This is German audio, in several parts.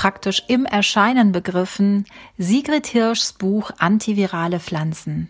praktisch im Erscheinen begriffen Sigrid Hirschs Buch Antivirale Pflanzen.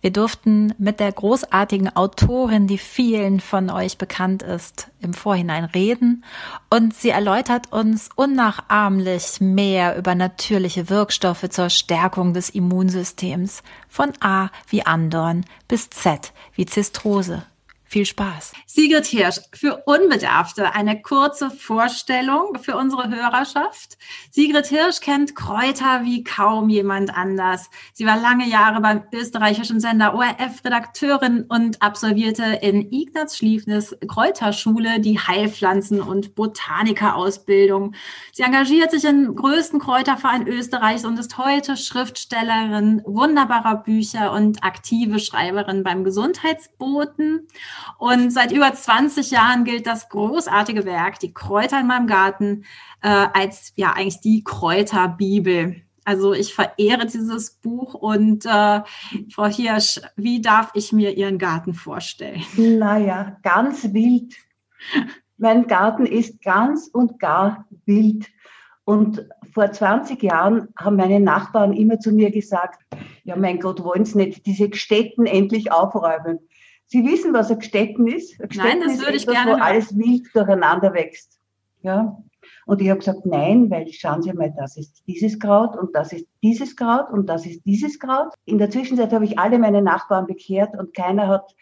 Wir durften mit der großartigen Autorin, die vielen von euch bekannt ist, im Vorhinein reden und sie erläutert uns unnachahmlich mehr über natürliche Wirkstoffe zur Stärkung des Immunsystems von A wie Andorn bis Z wie Zistrose. Viel Spaß. Sigrid Hirsch, für Unbedarfte eine kurze Vorstellung für unsere Hörerschaft. Sigrid Hirsch kennt Kräuter wie kaum jemand anders. Sie war lange Jahre beim österreichischen Sender ORF Redakteurin und absolvierte in Ignaz Schliefnes Kräuterschule die Heilpflanzen- und Botanikerausbildung. Sie engagiert sich im größten Kräuterverein Österreichs und ist heute Schriftstellerin wunderbarer Bücher und aktive Schreiberin beim Gesundheitsboten. Und seit über 20 Jahren gilt das großartige Werk, die Kräuter in meinem Garten, äh, als ja eigentlich die Kräuterbibel. Also ich verehre dieses Buch und äh, Frau Hirsch, wie darf ich mir Ihren Garten vorstellen? Naja, ganz wild. mein Garten ist ganz und gar wild. Und vor 20 Jahren haben meine Nachbarn immer zu mir gesagt, ja mein Gott, wollen Sie nicht diese Städten endlich aufräumen? Sie wissen, was ein Gstetten ist? Ein Gstetten nein, das würde ich etwas, gerne wo alles wild durcheinander wächst. Ja? Und ich habe gesagt, nein, weil schauen Sie mal, das ist dieses Kraut und das ist dieses Kraut und das ist dieses Kraut. In der Zwischenzeit habe ich alle meine Nachbarn bekehrt und keiner hat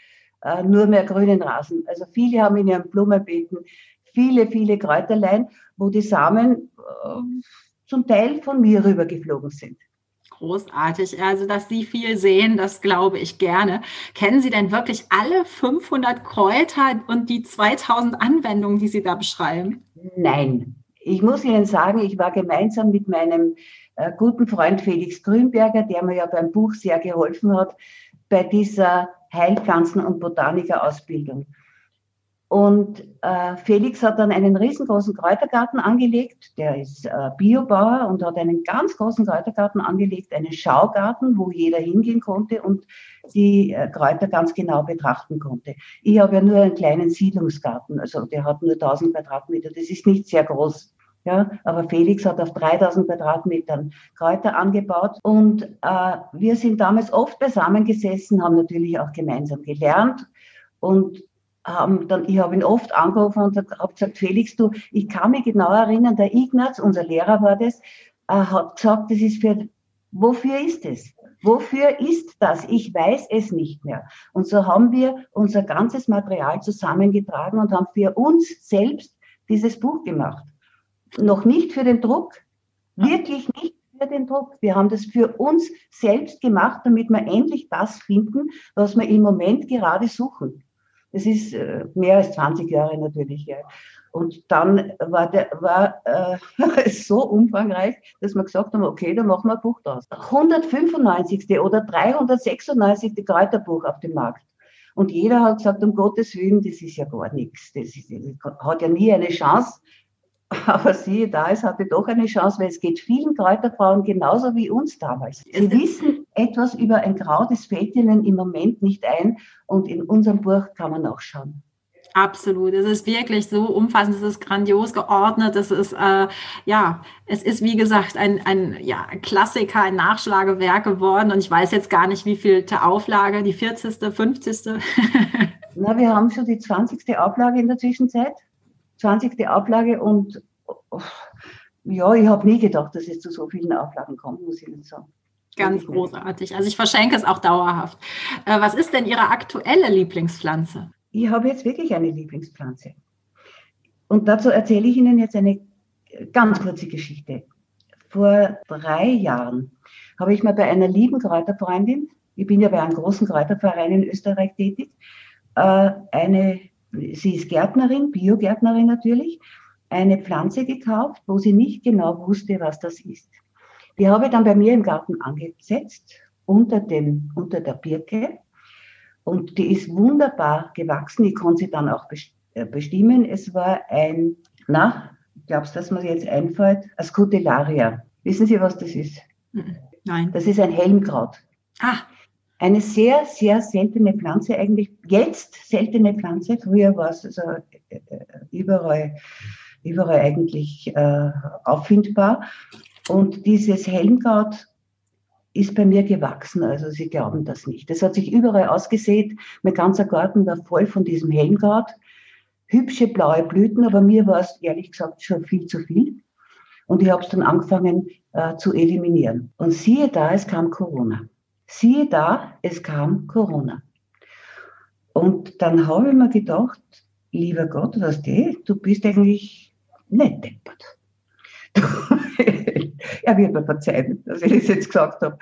äh, nur mehr grünen Rasen. Also viele haben in ihren Blumenbeeten viele, viele Kräuterlein, wo die Samen äh, zum Teil von mir rübergeflogen sind. Großartig. Also, dass Sie viel sehen, das glaube ich gerne. Kennen Sie denn wirklich alle 500 Kräuter und die 2000 Anwendungen, die Sie da beschreiben? Nein. Ich muss Ihnen sagen, ich war gemeinsam mit meinem äh, guten Freund Felix Grünberger, der mir ja beim Buch sehr geholfen hat, bei dieser Heilpflanzen- und Botanikerausbildung. Und äh, Felix hat dann einen riesengroßen Kräutergarten angelegt. Der ist äh, Biobauer und hat einen ganz großen Kräutergarten angelegt, einen Schaugarten, wo jeder hingehen konnte und die äh, Kräuter ganz genau betrachten konnte. Ich habe ja nur einen kleinen Siedlungsgarten, also der hat nur 1000 Quadratmeter. Das ist nicht sehr groß. Ja, aber Felix hat auf 3000 Quadratmetern Kräuter angebaut und äh, wir sind damals oft beisammen gesessen, haben natürlich auch gemeinsam gelernt und haben dann, ich habe ihn oft angerufen und habe gesagt, Felix, du, ich kann mich genau erinnern, der Ignaz, unser Lehrer war das, äh, hat gesagt, das ist für, wofür ist es? Wofür ist das? Ich weiß es nicht mehr. Und so haben wir unser ganzes Material zusammengetragen und haben für uns selbst dieses Buch gemacht. Noch nicht für den Druck, wirklich nicht für den Druck. Wir haben das für uns selbst gemacht, damit wir endlich das finden, was wir im Moment gerade suchen. Das ist äh, mehr als 20 Jahre natürlich. Ja. Und dann war, der, war äh, so umfangreich, dass wir gesagt haben, okay, dann machen wir ein Buch draus. 195. oder 396. Kräuterbuch auf dem Markt. Und jeder hat gesagt, um Gottes Willen, das ist ja gar nichts. Das, ist, das hat ja nie eine Chance. Aber siehe da, es hatte doch eine Chance, weil es geht vielen Kräuterfrauen genauso wie uns damals. Sie wissen etwas über ein Kraut, das fällt ihnen im Moment nicht ein und in unserem Buch kann man auch schauen. Absolut. Es ist wirklich so umfassend, es ist grandios geordnet, es ist, äh, ja, es ist wie gesagt ein, ein, ja, Klassiker, ein Nachschlagewerk geworden und ich weiß jetzt gar nicht, wie viel Auflage, die 40., 50. Na, wir haben schon die 20. Auflage in der Zwischenzeit. 20. Auflage und ja, ich habe nie gedacht, dass es zu so vielen Auflagen kommt, muss ich nicht sagen. Ganz großartig. Also ich verschenke es auch dauerhaft. Äh, was ist denn Ihre aktuelle Lieblingspflanze? Ich habe jetzt wirklich eine Lieblingspflanze. Und dazu erzähle ich Ihnen jetzt eine ganz kurze Geschichte. Vor drei Jahren habe ich mal bei einer lieben Kräuterfreundin, ich bin ja bei einem großen Kräuterverein in Österreich tätig, äh, eine sie ist Gärtnerin, Biogärtnerin natürlich, eine Pflanze gekauft, wo sie nicht genau wusste, was das ist. Die habe ich dann bei mir im Garten angesetzt, unter, dem, unter der Birke. Und die ist wunderbar gewachsen. Ich konnte sie dann auch äh, bestimmen. Es war ein, na, glaubst du, dass mir jetzt einfällt? Ein Scutelaria. Wissen Sie, was das ist? Nein. Das ist ein Helmkraut. Ah. Eine sehr, sehr seltene Pflanze eigentlich. Jetzt seltene Pflanze. Früher war es also äh, überall, überall eigentlich äh, auffindbar. Und dieses Helmkraut ist bei mir gewachsen, also Sie glauben das nicht. Das hat sich überall ausgesät. Mein ganzer Garten war voll von diesem Helmkraut. Hübsche blaue Blüten, aber mir war es ehrlich gesagt schon viel zu viel. Und ich habe es dann angefangen äh, zu eliminieren. Und siehe da, es kam Corona. Siehe da, es kam Corona. Und dann habe ich mir gedacht, lieber Gott, was du, du bist eigentlich nicht deppert. er wird mir verzeihen, dass ich das jetzt gesagt habe.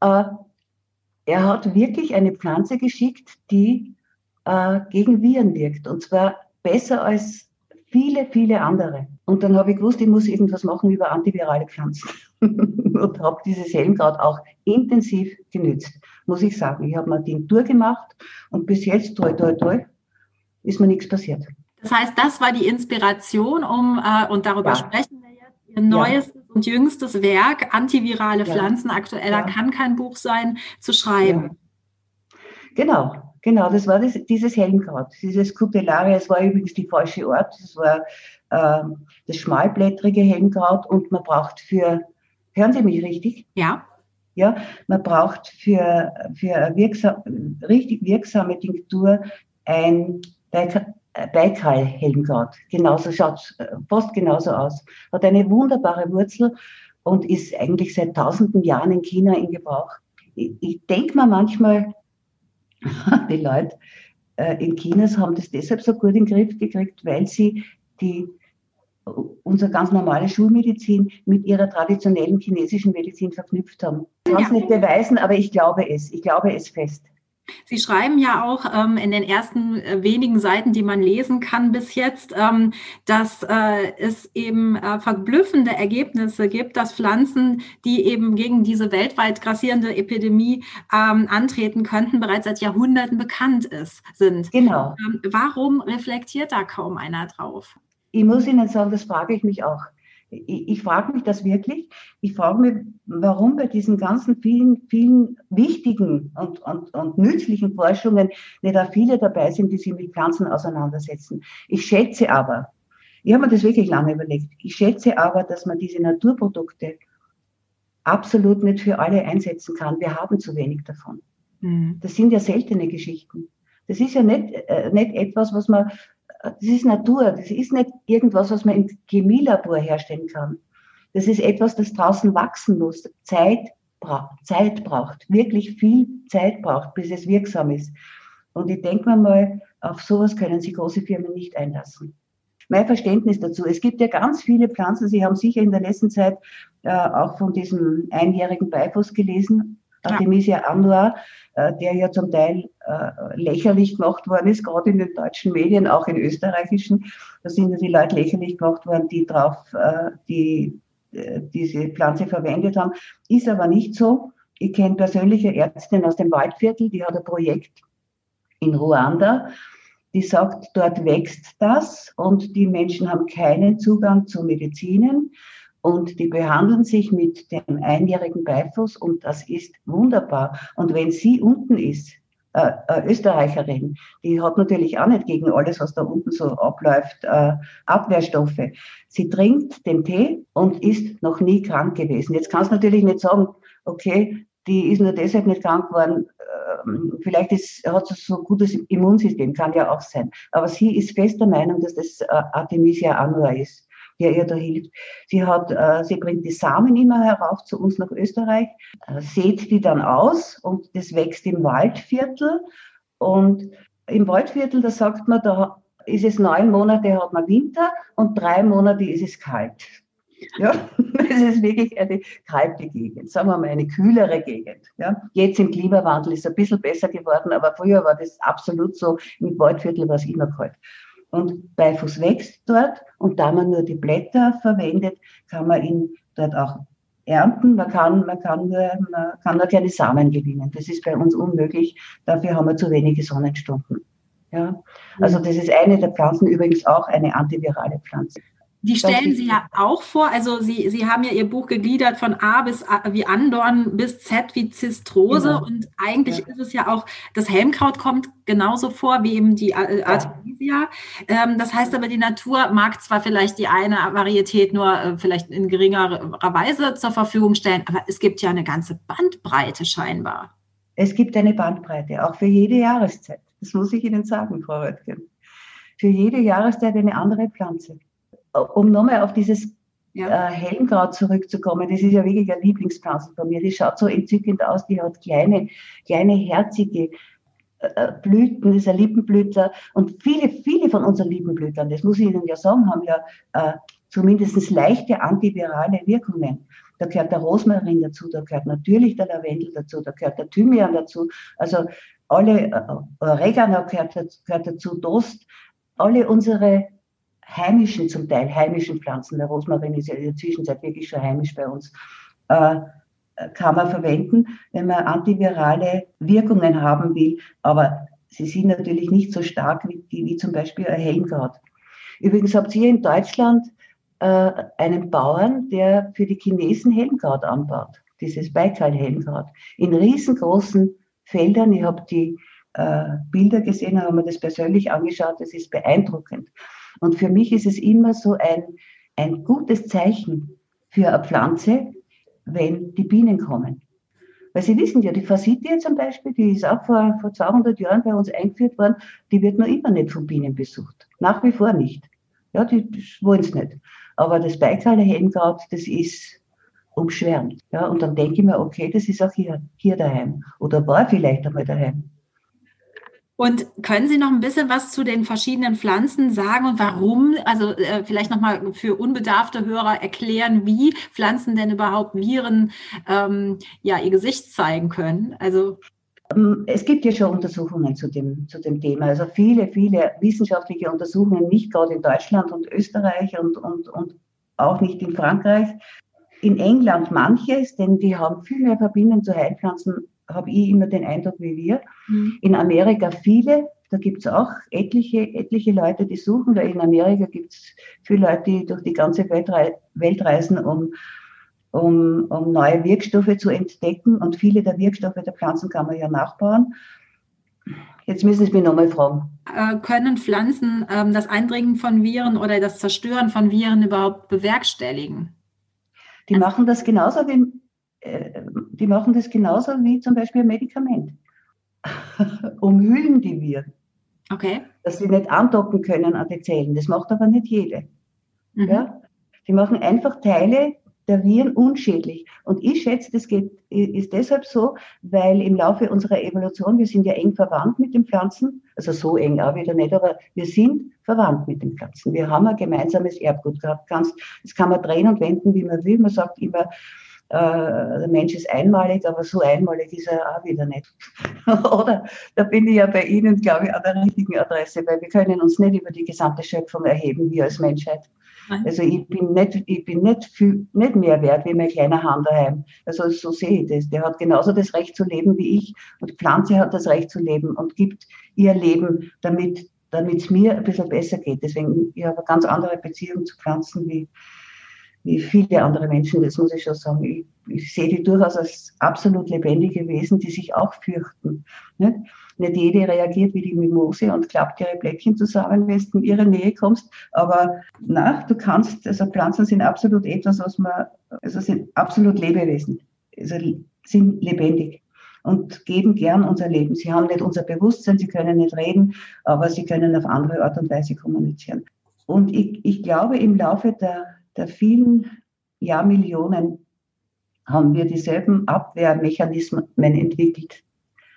Äh, er hat wirklich eine Pflanze geschickt, die äh, gegen Viren wirkt. Und zwar besser als viele, viele andere. Und dann habe ich gewusst, ich muss irgendwas machen über antivirale Pflanzen. und habe dieses Helmkraut auch intensiv genützt, muss ich sagen. Ich habe mal Tinktur gemacht und bis jetzt, toi, toi, toi, ist mir nichts passiert. Das heißt, das war die Inspiration, um, äh, und darüber ja. sprechen Ihr neuestes ja. und jüngstes Werk, Antivirale Pflanzen, aktueller kann kein Buch sein, zu schreiben. Genau, Genau, das war das, dieses Helmkraut, dieses Cutellaria. Es war übrigens die falsche Art. Das war ähm, das schmalblättrige Helmkraut und man braucht für, hören Sie mich richtig? Ja. Ja, man braucht für, für eine wirksam, richtig wirksame Tinktur ein Baikal-Helmkraut. Genauso schaut fast genauso aus. Hat eine wunderbare Wurzel und ist eigentlich seit tausenden Jahren in China in Gebrauch. Ich, ich denke mir manchmal, die Leute äh, in Chinas haben das deshalb so gut in den Griff gekriegt, weil sie die unsere ganz normale Schulmedizin mit ihrer traditionellen chinesischen Medizin verknüpft haben. Ich kann es nicht beweisen, aber ich glaube es. Ich glaube es fest. Sie schreiben ja auch ähm, in den ersten äh, wenigen Seiten, die man lesen kann bis jetzt, ähm, dass äh, es eben äh, verblüffende Ergebnisse gibt, dass Pflanzen, die eben gegen diese weltweit grassierende Epidemie ähm, antreten könnten, bereits seit Jahrhunderten bekannt ist, sind. Genau. Ähm, warum reflektiert da kaum einer drauf? Ich muss Ihnen sagen, das frage ich mich auch ich, ich frage mich das wirklich. Ich frage mich, warum bei diesen ganzen vielen, vielen wichtigen und, und, und nützlichen Forschungen nicht auch viele dabei sind, die sich mit Pflanzen auseinandersetzen. Ich schätze aber, ich habe mir das wirklich lange überlegt, ich schätze aber, dass man diese Naturprodukte absolut nicht für alle einsetzen kann. Wir haben zu wenig davon. Mhm. Das sind ja seltene Geschichten. Das ist ja nicht, äh, nicht etwas, was man das ist Natur, das ist nicht irgendwas, was man im Chemielabor herstellen kann. Das ist etwas, das draußen wachsen muss, Zeit, bra Zeit braucht, wirklich viel Zeit braucht, bis es wirksam ist. Und ich denke mir mal, auf sowas können sich große Firmen nicht einlassen. Mein Verständnis dazu. Es gibt ja ganz viele Pflanzen. Sie haben sicher in der letzten Zeit äh, auch von diesem einjährigen Beifuß gelesen, Artemisia annua, äh, der ja zum Teil äh, lächerlich gemacht worden ist, gerade in den deutschen Medien, auch in österreichischen. Da sind ja die Leute lächerlich gemacht worden, die drauf, äh, die diese Pflanze verwendet haben. Ist aber nicht so. Ich kenne persönliche Ärztin aus dem Waldviertel, die hat ein Projekt in Ruanda, die sagt, dort wächst das und die Menschen haben keinen Zugang zu Medizinen und die behandeln sich mit dem einjährigen Beifuß und das ist wunderbar. Und wenn sie unten ist, äh, äh, Österreicherin, die hat natürlich auch nicht gegen alles, was da unten so abläuft, äh, Abwehrstoffe. Sie trinkt den Tee und ist noch nie krank gewesen. Jetzt kannst du natürlich nicht sagen, okay, die ist nur deshalb nicht krank geworden, ähm, vielleicht ist, hat sie so ein gutes Immunsystem, kann ja auch sein. Aber sie ist fest der Meinung, dass das äh, Artemisia annua ist der ihr da hilft. Sie hat, äh, sie bringt die Samen immer herauf zu uns nach Österreich, äh, sät die dann aus und das wächst im Waldviertel. Und im Waldviertel, da sagt man, da ist es neun Monate hat man Winter und drei Monate ist es kalt. Ja, es ist wirklich eine kalte Gegend, sagen wir mal eine kühlere Gegend. Ja, jetzt im Klimawandel ist es ein bisschen besser geworden, aber früher war das absolut so. Im Waldviertel war es immer kalt. Und Beifuß wächst dort und da man nur die Blätter verwendet, kann man ihn dort auch ernten, man kann, man, kann nur, man kann nur keine Samen gewinnen. Das ist bei uns unmöglich. Dafür haben wir zu wenige Sonnenstunden. Ja? Also das ist eine der Pflanzen, übrigens auch eine antivirale Pflanze. Die stellen Sie ja auch vor, also Sie, Sie haben ja Ihr Buch gegliedert von A bis A, wie Andorn bis Z wie Zistrose genau. und eigentlich ja. ist es ja auch, das Helmkraut kommt genauso vor wie eben die äh, Artemisia. Ja. Ähm, das heißt aber, die Natur mag zwar vielleicht die eine Varietät nur äh, vielleicht in geringerer Weise zur Verfügung stellen, aber es gibt ja eine ganze Bandbreite scheinbar. Es gibt eine Bandbreite, auch für jede Jahreszeit. Das muss ich Ihnen sagen, Frau Röttgen. Für jede Jahreszeit eine andere Pflanze um nochmal auf dieses ja. äh, Helmkraut zurückzukommen, das ist ja wirklich eine Lieblingspflanze von mir. Die schaut so entzückend aus, die hat kleine, kleine herzige äh, äh, Blüten, ein Lippenblüter. Und viele, viele von unseren Lippenblütern, das muss ich Ihnen ja sagen, haben ja äh, zumindest leichte antivirale Wirkungen. Da gehört der Rosmarin dazu, da gehört natürlich der Lavendel dazu, da gehört der Thymian dazu. Also alle, äh, Oregano gehört, gehört dazu, Dost, alle unsere heimischen, zum Teil heimischen Pflanzen, der Rosmarin ist ja in der Zwischenzeit wirklich schon heimisch bei uns, äh, kann man verwenden, wenn man antivirale Wirkungen haben will. Aber sie sind natürlich nicht so stark wie, wie zum Beispiel ein Helmkraut. Übrigens habt ihr in Deutschland äh, einen Bauern, der für die Chinesen Helmkraut anbaut, dieses Baikal-Helmkraut, in riesengroßen Feldern. Ich habe die äh, Bilder gesehen, habe mir das persönlich angeschaut, das ist beeindruckend. Und für mich ist es immer so ein, ein gutes Zeichen für eine Pflanze, wenn die Bienen kommen. Weil Sie wissen ja, die Fasitie zum Beispiel, die ist auch vor, vor 200 Jahren bei uns eingeführt worden, die wird noch immer nicht von Bienen besucht. Nach wie vor nicht. Ja, die wollen es nicht. Aber das Baikaler Helmkraut, das ist umschwärmt. Ja, und dann denke ich mir, okay, das ist auch hier, hier daheim. Oder war vielleicht einmal daheim. Und können Sie noch ein bisschen was zu den verschiedenen Pflanzen sagen und warum? Also äh, vielleicht nochmal für unbedarfte Hörer erklären, wie Pflanzen denn überhaupt Viren ähm, ja ihr Gesicht zeigen können. Also ähm, es gibt ja schon Untersuchungen zu dem, zu dem Thema. Also viele, viele wissenschaftliche Untersuchungen, nicht gerade in Deutschland und Österreich und, und, und auch nicht in Frankreich. In England manches, denn die haben viel mehr Verbindung zu Heilpflanzen habe ich immer den Eindruck wie wir. Mhm. In Amerika viele, da gibt es auch etliche, etliche Leute, die suchen, weil in Amerika gibt es viele Leute, die durch die ganze Welt, reisen, um, um, um neue Wirkstoffe zu entdecken. Und viele der Wirkstoffe der Pflanzen kann man ja nachbauen. Jetzt müssen Sie mich nochmal fragen. Äh, können Pflanzen ähm, das Eindringen von Viren oder das Zerstören von Viren überhaupt bewerkstelligen? Die also, machen das genauso wie äh, die machen das genauso wie zum Beispiel ein Medikament. Umhüllen die Viren. Okay. Dass sie nicht andocken können an die Zellen. Das macht aber nicht jede. Mhm. Ja? Die machen einfach Teile der Viren unschädlich. Und ich schätze, das geht, ist deshalb so, weil im Laufe unserer Evolution, wir sind ja eng verwandt mit den Pflanzen, also so eng auch wieder nicht, aber wir sind verwandt mit den Pflanzen. Wir haben ein gemeinsames Erbgut gehabt. das kann man drehen und wenden, wie man will. Man sagt immer, äh, der Mensch ist einmalig, aber so einmalig ist er auch wieder nicht. Oder da bin ich ja bei Ihnen, glaube ich, an der richtigen Adresse, weil wir können uns nicht über die gesamte Schöpfung erheben, wir als Menschheit. Also ich bin nicht, ich bin nicht, viel, nicht mehr wert wie mein kleiner Hahn daheim. Also so sehe ich das. Der hat genauso das Recht zu leben wie ich und die Pflanze hat das Recht zu leben und gibt ihr Leben, damit damit es mir ein bisschen besser geht. Deswegen, ich habe eine ganz andere Beziehung zu Pflanzen wie, wie viele andere Menschen, das muss ich schon sagen. Ich, ich sehe die durchaus als absolut lebendige Wesen, die sich auch fürchten. Nicht? nicht jede reagiert wie die Mimose und klappt ihre Blättchen zusammen, wenn du in ihre Nähe kommst. Aber na, du kannst, also Pflanzen sind absolut etwas, was man, also sind absolut Lebewesen, also sind lebendig und geben gern unser Leben. Sie haben nicht unser Bewusstsein, sie können nicht reden, aber sie können auf andere Art und Weise kommunizieren. Und ich, ich glaube, im Laufe der der vielen Jahrmillionen haben wir dieselben Abwehrmechanismen entwickelt.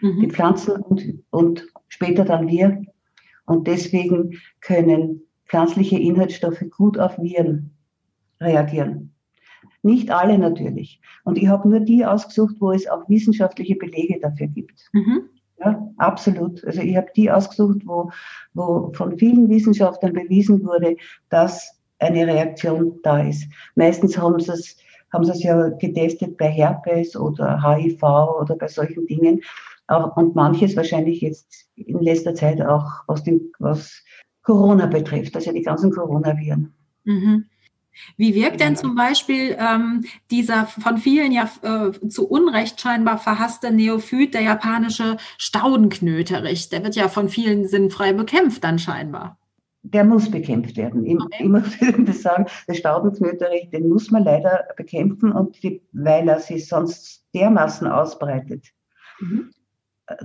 Mhm. Die Pflanzen und, und später dann wir. Und deswegen können pflanzliche Inhaltsstoffe gut auf Viren reagieren. Nicht alle natürlich. Und ich habe nur die ausgesucht, wo es auch wissenschaftliche Belege dafür gibt. Mhm. Ja, absolut. Also ich habe die ausgesucht, wo, wo von vielen Wissenschaftlern bewiesen wurde, dass eine Reaktion da ist. Meistens haben sie es haben sie es ja getestet bei Herpes oder HIV oder bei solchen Dingen. Und manches wahrscheinlich jetzt in letzter Zeit auch was, den, was Corona betrifft, also die ganzen Coronaviren. Mhm. Wie wirkt denn zum Beispiel ähm, dieser von vielen ja äh, zu Unrecht scheinbar verhasste Neophyt, der japanische Staudenknöterich? Der wird ja von vielen sinnfrei bekämpft dann scheinbar. Der muss bekämpft werden. Ich, ich muss das sagen, der Staudenknöterich, den muss man leider bekämpfen, und die, weil er sich sonst dermaßen ausbreitet. Mhm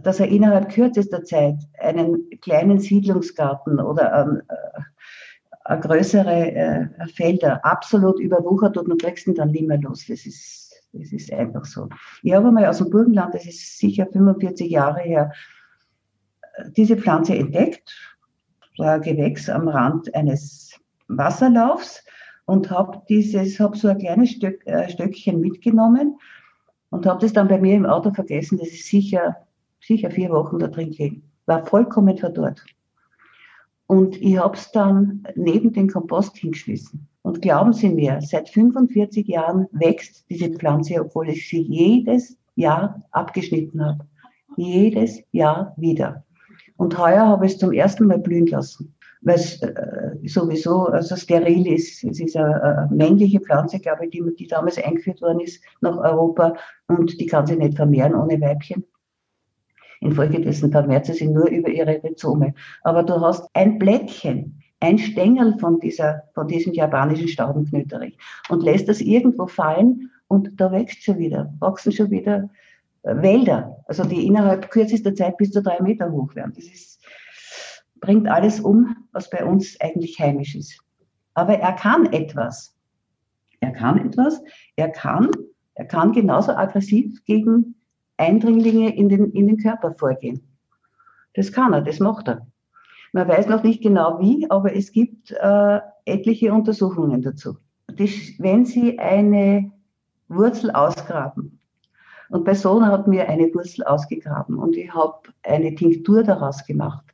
dass er innerhalb kürzester Zeit einen kleinen Siedlungsgarten oder ein, äh, größere äh, Felder absolut überwuchert und du kriegst ihn dann nicht mehr los. Das ist, das ist einfach so. Ich habe einmal aus dem Burgenland, das ist sicher 45 Jahre her, diese Pflanze entdeckt, ein Gewächs am Rand eines Wasserlaufs und habe dieses, habe so ein kleines Stück, äh, Stöckchen mitgenommen und habe das dann bei mir im Auto vergessen. Das ist sicher sicher vier Wochen da drin gelegen. War vollkommen verdorrt. Und ich habe es dann neben den Kompost hingeschmissen. Und glauben Sie mir, seit 45 Jahren wächst diese Pflanze, obwohl ich sie jedes Jahr abgeschnitten habe. Jedes Jahr wieder. Und heuer habe ich es zum ersten Mal blühen lassen, weil es äh, sowieso also steril ist. Es ist eine, eine männliche Pflanze, glaube ich, die, die damals eingeführt worden ist nach Europa und die kann sich nicht vermehren ohne Weibchen. Infolgedessen vermehrt sie sich nur über ihre Rhizome. Aber du hast ein Blättchen, ein Stängel von, dieser, von diesem japanischen Staudenknöterich und lässt das irgendwo fallen und da wächst schon wieder, wachsen schon wieder äh, Wälder, also die innerhalb kürzester Zeit bis zu drei Meter hoch werden. Das ist, bringt alles um, was bei uns eigentlich heimisch ist. Aber er kann etwas. Er kann etwas. Er kann, er kann genauso aggressiv gegen Eindringlinge in den, in den Körper vorgehen. Das kann er, das macht er. Man weiß noch nicht genau wie, aber es gibt äh, etliche Untersuchungen dazu. Das, wenn Sie eine Wurzel ausgraben, und bei Sohn hat mir eine Wurzel ausgegraben und ich habe eine Tinktur daraus gemacht.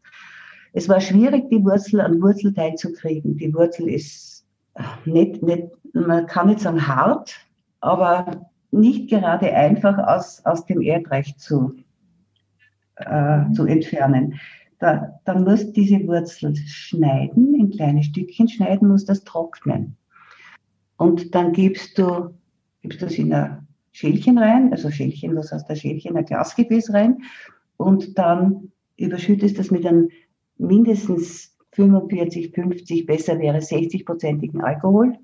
Es war schwierig, die Wurzel an Wurzelteil zu kriegen. Die Wurzel ist nicht, nicht, man kann nicht sagen hart, aber nicht gerade einfach aus, aus dem Erdreich zu, äh, zu entfernen. Da, dann musst diese Wurzel schneiden, in kleine Stückchen schneiden, musst das trocknen. Und dann gibst du, gibst das in ein Schälchen rein, also Schälchen, was heißt der Schälchen, ein Glasgefäß rein, und dann überschüttest das mit einem mindestens 45, 50, besser wäre 60-prozentigen Alkohol.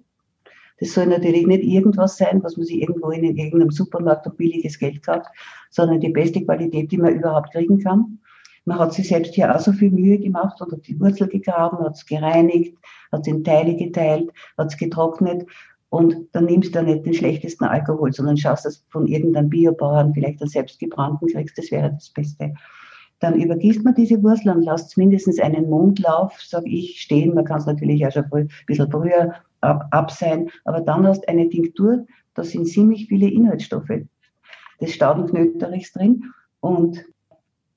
Das soll natürlich nicht irgendwas sein, was man sich irgendwo in irgendeinem Supermarkt um billiges Geld kauft, sondern die beste Qualität, die man überhaupt kriegen kann. Man hat sich selbst hier auch so viel Mühe gemacht und hat die Wurzel gegraben, hat es gereinigt, hat es in Teile geteilt, hat es getrocknet und dann nimmst du nicht den schlechtesten Alkohol, sondern schaust, dass von irgendeinem Biobauern vielleicht einen selbstgebrannten kriegst, das wäre das Beste. Dann übergießt man diese Wurzel und lasst mindestens einen Mondlauf, sage ich, stehen. Man kann es natürlich auch schon ein bisschen früher ab, ab sein. Aber dann hast du eine Tinktur, da sind ziemlich viele Inhaltsstoffe des Staudenknöterichs drin. Und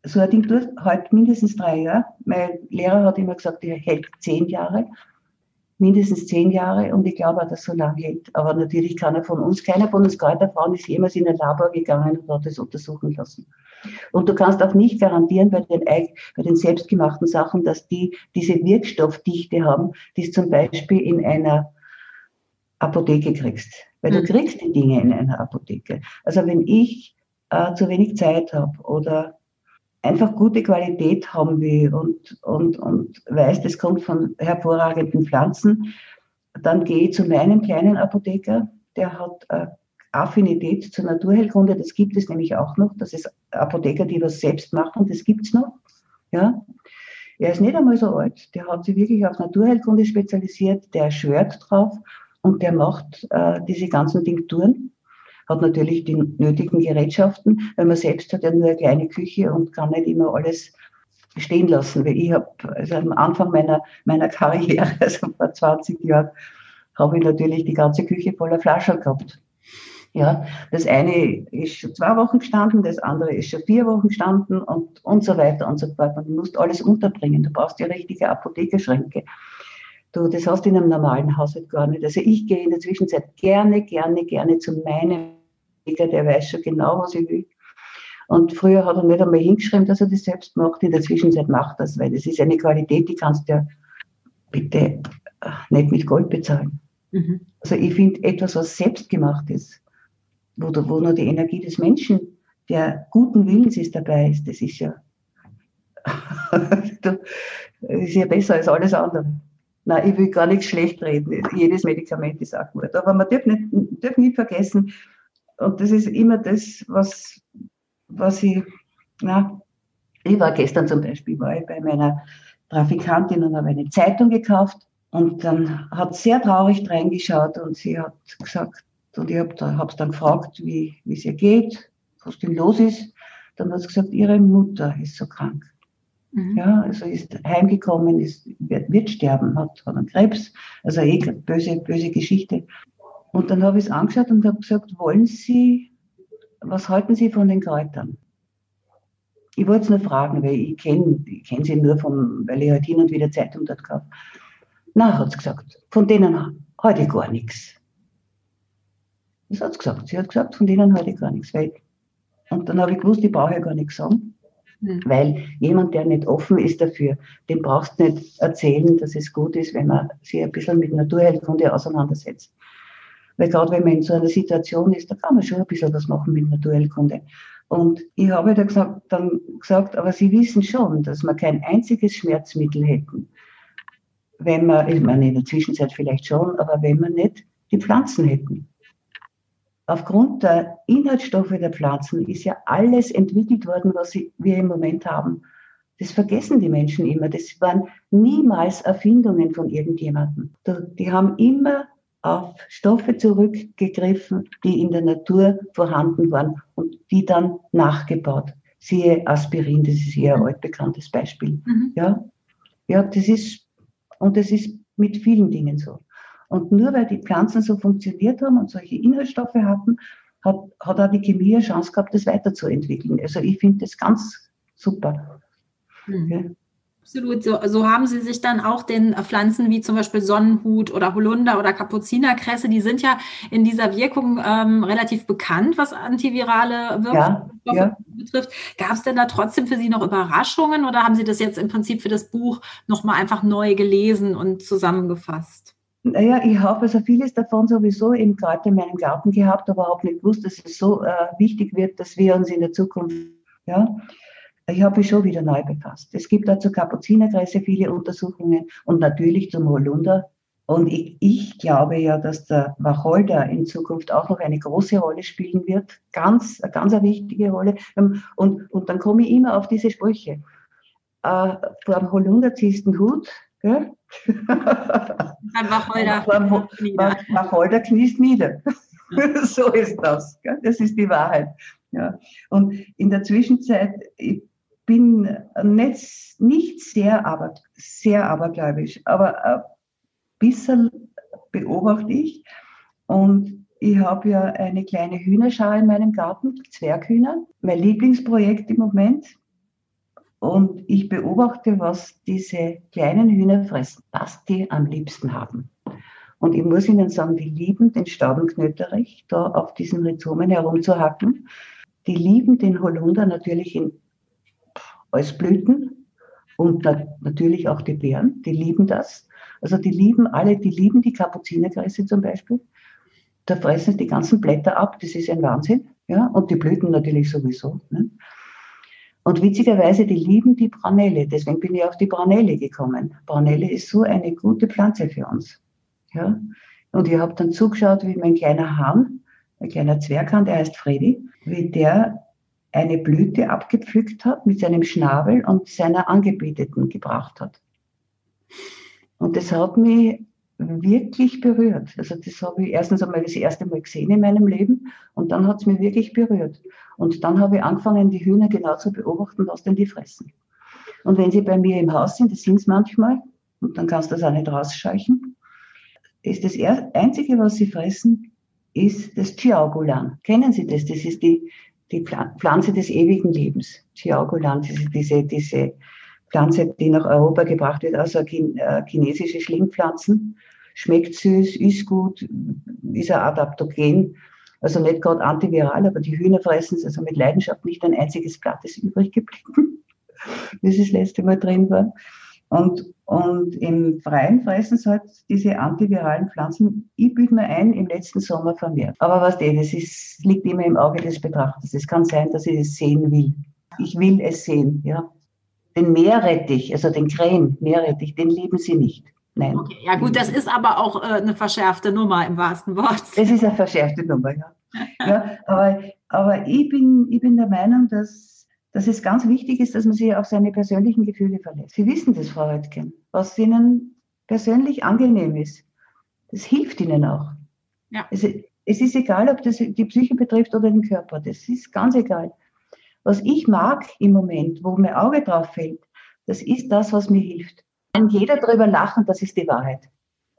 so eine Tinktur hält mindestens drei Jahre. Mein Lehrer hat immer gesagt, die hält zehn Jahre. Mindestens zehn Jahre und ich glaube auch, dass so lange hält. Aber natürlich keiner von uns, keiner von uns Kräuterfrauen ist jemals in ein Labor gegangen und hat das untersuchen lassen. Und du kannst auch nicht garantieren bei den, bei den selbstgemachten Sachen, dass die diese Wirkstoffdichte haben, die es zum Beispiel in einer Apotheke kriegst. Weil du hm. kriegst die Dinge in einer Apotheke. Also wenn ich äh, zu wenig Zeit habe oder einfach gute Qualität haben will und, und, und weiß, das kommt von hervorragenden Pflanzen, dann gehe ich zu meinem kleinen Apotheker, der hat äh, Affinität zur Naturheilkunde, das gibt es nämlich auch noch, das ist Apotheker, die was selbst machen, das gibt es noch. Ja. Er ist nicht einmal so alt, der hat sich wirklich auf Naturheilkunde spezialisiert, der schwört drauf und der macht äh, diese ganzen Tinkturen, hat natürlich die nötigen Gerätschaften, weil man selbst hat ja nur eine kleine Küche und kann nicht immer alles stehen lassen. Weil ich habe also am Anfang meiner, meiner Karriere, also vor 20 Jahren, habe ich natürlich die ganze Küche voller Flaschen gehabt. Ja, das eine ist schon zwei Wochen gestanden, das andere ist schon vier Wochen gestanden und, und so weiter und so fort. Und du musst alles unterbringen. Du brauchst ja richtige Apothekerschränke. Du, das hast du in einem normalen Haushalt gar nicht. Also ich gehe in der Zwischenzeit gerne, gerne, gerne zu meinem der weiß schon genau, was ich will. Und früher hat er nicht einmal hingeschrieben, dass er das selbst macht. In der Zwischenzeit macht das, weil das ist eine Qualität, die kannst du ja bitte äh, nicht mit Gold bezahlen. Mhm. Also ich finde etwas, was selbst gemacht ist, wo, wo nur die Energie des Menschen, der guten Willens ist dabei ist, das ist ja, das ist ja besser als alles andere. Nein, ich will gar nichts schlecht reden. Jedes Medikament ist auch gut. Aber man darf nicht, darf nicht vergessen, und das ist immer das, was, was ich, na, ich war gestern zum Beispiel war ich bei meiner Trafikantin und habe eine Zeitung gekauft und dann hat sie sehr traurig reingeschaut und sie hat gesagt, und ich habe es dann gefragt, wie es ihr geht, was denn los ist. Dann hat sie gesagt, ihre Mutter ist so krank. Mhm. Ja, also ist heimgekommen, ist, wird, wird sterben, hat, hat einen Krebs, also eh böse, böse Geschichte. Und dann habe ich es angeschaut und habe gesagt, wollen Sie, was halten Sie von den Kräutern? Ich wollte es nur fragen, weil ich kenne ich kenn sie nur, vom, weil ich halt hin und wieder Zeitung dort kaufe. Na, hat sie gesagt, von denen halte ich gar nichts. Das hat sie gesagt. Sie hat gesagt, von denen halte ich gar nichts. Weil, und dann habe ich gewusst, ich brauche ja gar nichts sagen. Mhm. Weil jemand, der nicht offen ist dafür, dem brauchst du nicht erzählen, dass es gut ist, wenn man sich ein bisschen mit Naturheilkunde auseinandersetzt. Weil gerade wenn man in so einer Situation ist, da kann man schon ein bisschen was machen mit Naturheilkunde. Und ich habe da gesagt, dann gesagt, aber Sie wissen schon, dass wir kein einziges Schmerzmittel hätten, wenn wir, ich meine in der Zwischenzeit vielleicht schon, aber wenn wir nicht die Pflanzen hätten. Aufgrund der Inhaltsstoffe der Pflanzen ist ja alles entwickelt worden, was wir im Moment haben. Das vergessen die Menschen immer. Das waren niemals Erfindungen von irgendjemandem. Die haben immer auf Stoffe zurückgegriffen, die in der Natur vorhanden waren und die dann nachgebaut. Siehe Aspirin, das ist eher ein mhm. altbekanntes Beispiel. Mhm. Ja, ja, das ist, und das ist mit vielen Dingen so. Und nur weil die Pflanzen so funktioniert haben und solche Inhaltsstoffe hatten, hat, hat auch die Chemie eine Chance gehabt, das weiterzuentwickeln. Also ich finde das ganz super. Mhm. Ja. Absolut. So, so haben sie sich dann auch den Pflanzen wie zum Beispiel Sonnenhut oder Holunder oder Kapuzinerkresse, die sind ja in dieser Wirkung ähm, relativ bekannt, was antivirale Wirkstoffe ja, ja. betrifft. Gab es denn da trotzdem für Sie noch Überraschungen oder haben Sie das jetzt im Prinzip für das Buch nochmal einfach neu gelesen und zusammengefasst? Naja, ich habe also vieles davon sowieso eben gerade in meinem Garten gehabt, aber auch nicht gewusst, dass es so äh, wichtig wird, dass wir uns in der Zukunft, ja, ich habe mich schon wieder neu befasst. Es gibt dazu Kapuzinerkreise viele Untersuchungen und natürlich zum Holunder. Und ich, ich, glaube ja, dass der Wacholder in Zukunft auch noch eine große Rolle spielen wird. Ganz, eine ganz eine wichtige Rolle. Und, und dann komme ich immer auf diese Sprüche. Äh, vor dem Holunder ziehst du den Hut, gell? Ein Wacholder. Wacholder kniest nieder. so ist das. Gell? Das ist die Wahrheit. Ja. Und in der Zwischenzeit, ich bin nicht, nicht sehr, aber, sehr abergläubisch, aber ein bisschen beobachte ich. Und ich habe ja eine kleine Hühnerschau in meinem Garten, Zwerghühner, mein Lieblingsprojekt im Moment. Und ich beobachte, was diese kleinen Hühner fressen, was die am liebsten haben. Und ich muss Ihnen sagen, die lieben den Staubenknöterich, da auf diesen Rhizomen herumzuhacken. Die lieben den Holunder natürlich in als Blüten und natürlich auch die Beeren, die lieben das. Also die lieben alle, die lieben die Kapuzinerkresse zum Beispiel. Da fressen sie die ganzen Blätter ab, das ist ein Wahnsinn. Ja? Und die Blüten natürlich sowieso. Ne? Und witzigerweise, die lieben die Branelle. Deswegen bin ich auf die Branelle gekommen. Branelle ist so eine gute Pflanze für uns. Ja? Und ich habe dann zugeschaut, wie mein kleiner Hahn, ein kleiner Zwerghahn, der heißt Freddy, wie der eine Blüte abgepflückt hat mit seinem Schnabel und seiner Angebeteten gebracht hat. Und das hat mich wirklich berührt. Also das habe ich erstens einmal das erste Mal gesehen in meinem Leben und dann hat es mich wirklich berührt. Und dann habe ich angefangen, die Hühner genau zu beobachten, was denn die fressen. Und wenn sie bei mir im Haus sind, das sind es manchmal, und dann kannst du das auch nicht rausscheuchen, ist das Einzige, was sie fressen, ist das Chiaogulan. Kennen Sie das? Das ist die, die Pflanze des ewigen Lebens, Chiaogulan, diese, diese, Pflanze, die nach Europa gebracht wird, also äh, chinesische Schlingpflanzen. Schmeckt süß, ist gut, ist ein Adaptogen. Also nicht gerade antiviral, aber die Hühner fressen es also mit Leidenschaft. Nicht ein einziges Blatt ist übrig geblieben, es das letzte Mal drin war. Und, und im Freien fressen sie halt diese antiviralen Pflanzen. Ich bilde mir ein, im letzten Sommer vermehrt. Aber was eh, das ist, liegt immer im Auge des Betrachters. Es kann sein, dass ich es sehen will. Ich will es sehen, ja. Den Meerrettich, also den Krähen, Meerrettich, den lieben sie nicht. Nein. Okay, ja gut, das ist aber auch äh, eine verschärfte Nummer im wahrsten Wort. Das ist eine verschärfte Nummer, ja. ja aber aber ich, bin, ich bin der Meinung, dass, dass es ganz wichtig ist, dass man sich auf seine persönlichen Gefühle verlässt. Sie wissen das, Frau Heutgen, was Ihnen persönlich angenehm ist. Das hilft Ihnen auch. Ja. Es, es ist egal, ob das die Psyche betrifft oder den Körper. Das ist ganz egal. Was ich mag im Moment, wo mein Auge drauf fällt, das ist das, was mir hilft. Wenn jeder darüber lachen, das ist die Wahrheit.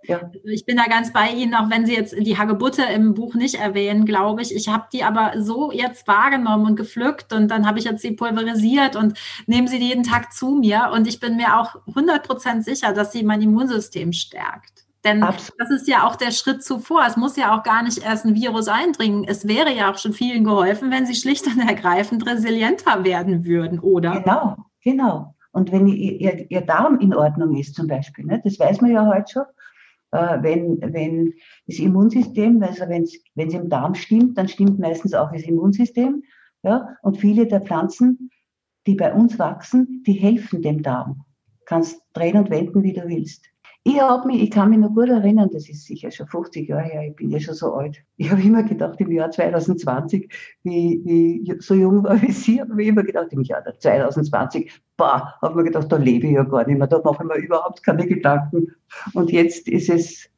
Ja. Ich bin da ganz bei Ihnen, auch wenn Sie jetzt die Hagebutte im Buch nicht erwähnen, glaube ich. Ich habe die aber so jetzt wahrgenommen und gepflückt und dann habe ich jetzt sie pulverisiert und nehme sie jeden Tag zu mir und ich bin mir auch 100% sicher, dass sie mein Immunsystem stärkt. Denn Absolut. das ist ja auch der Schritt zuvor. Es muss ja auch gar nicht erst ein Virus eindringen. Es wäre ja auch schon vielen geholfen, wenn sie schlicht und ergreifend resilienter werden würden, oder? Genau, genau. Und wenn ihr, ihr Darm in Ordnung ist zum Beispiel, ne, das weiß man ja heute schon, äh, wenn, wenn das Immunsystem, also wenn es im Darm stimmt, dann stimmt meistens auch das Immunsystem. Ja? Und viele der Pflanzen, die bei uns wachsen, die helfen dem Darm. Kannst drehen und wenden, wie du willst. Ich habe mich, ich kann mich noch gut erinnern, das ist sicher schon 50 Jahre her, ich bin ja schon so alt. Ich habe immer gedacht, im Jahr 2020, wie, wie so jung war wie Sie, habe ich immer gedacht, im Jahr 2020, bah, habe mir gedacht, da lebe ich ja gar nicht mehr, da mache ich mir überhaupt keine Gedanken. Und jetzt ist es,